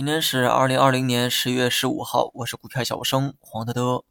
今天是二零二零年十月十五号，我是股票小生黄德德。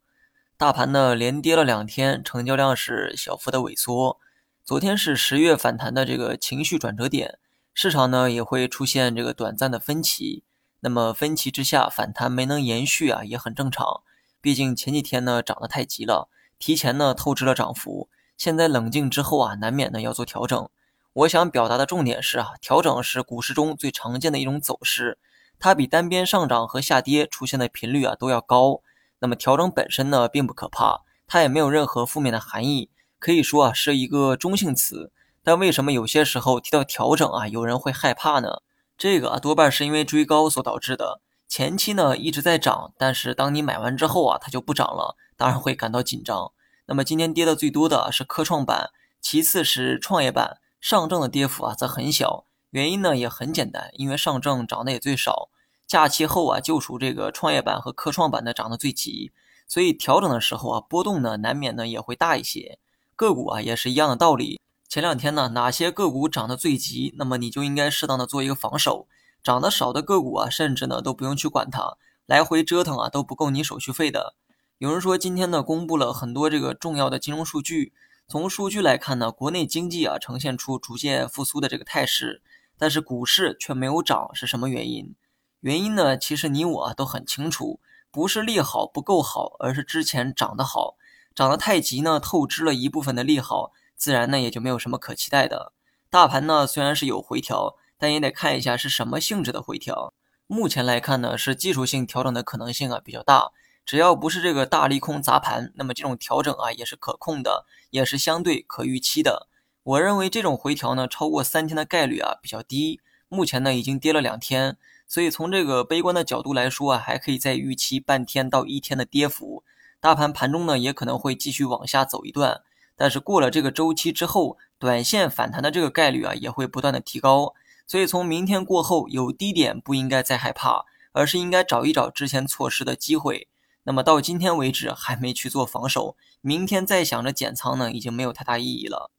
大盘呢连跌了两天，成交量是小幅的萎缩。昨天是十月反弹的这个情绪转折点，市场呢也会出现这个短暂的分歧。那么分歧之下反弹没能延续啊，也很正常。毕竟前几天呢涨得太急了，提前呢透支了涨幅。现在冷静之后啊，难免呢要做调整。我想表达的重点是啊，调整是股市中最常见的一种走势。它比单边上涨和下跌出现的频率啊都要高。那么调整本身呢并不可怕，它也没有任何负面的含义，可以说啊是一个中性词。但为什么有些时候提到调整啊，有人会害怕呢？这个啊多半是因为追高所导致的。前期呢一直在涨，但是当你买完之后啊，它就不涨了，当然会感到紧张。那么今天跌的最多的是科创板，其次是创业板，上证的跌幅啊则很小。原因呢也很简单，因为上证涨得也最少，假期后啊就属这个创业板和科创板的涨得最急，所以调整的时候啊波动呢难免呢也会大一些。个股啊也是一样的道理，前两天呢哪些个股涨得最急，那么你就应该适当的做一个防守。涨得少的个股啊，甚至呢都不用去管它，来回折腾啊都不够你手续费的。有人说今天呢公布了很多这个重要的金融数据，从数据来看呢，国内经济啊呈现出逐渐复苏的这个态势。但是股市却没有涨，是什么原因？原因呢？其实你我都很清楚，不是利好不够好，而是之前涨得好，涨得太急呢，透支了一部分的利好，自然呢也就没有什么可期待的。大盘呢虽然是有回调，但也得看一下是什么性质的回调。目前来看呢，是技术性调整的可能性啊比较大。只要不是这个大利空砸盘，那么这种调整啊也是可控的，也是相对可预期的。我认为这种回调呢，超过三天的概率啊比较低。目前呢已经跌了两天，所以从这个悲观的角度来说啊，还可以再预期半天到一天的跌幅。大盘盘中呢也可能会继续往下走一段，但是过了这个周期之后，短线反弹的这个概率啊也会不断的提高。所以从明天过后有低点不应该再害怕，而是应该找一找之前错失的机会。那么到今天为止还没去做防守，明天再想着减仓呢，已经没有太大意义了。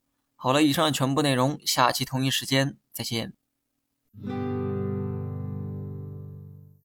好了，以上全部内容，下期同一时间再见。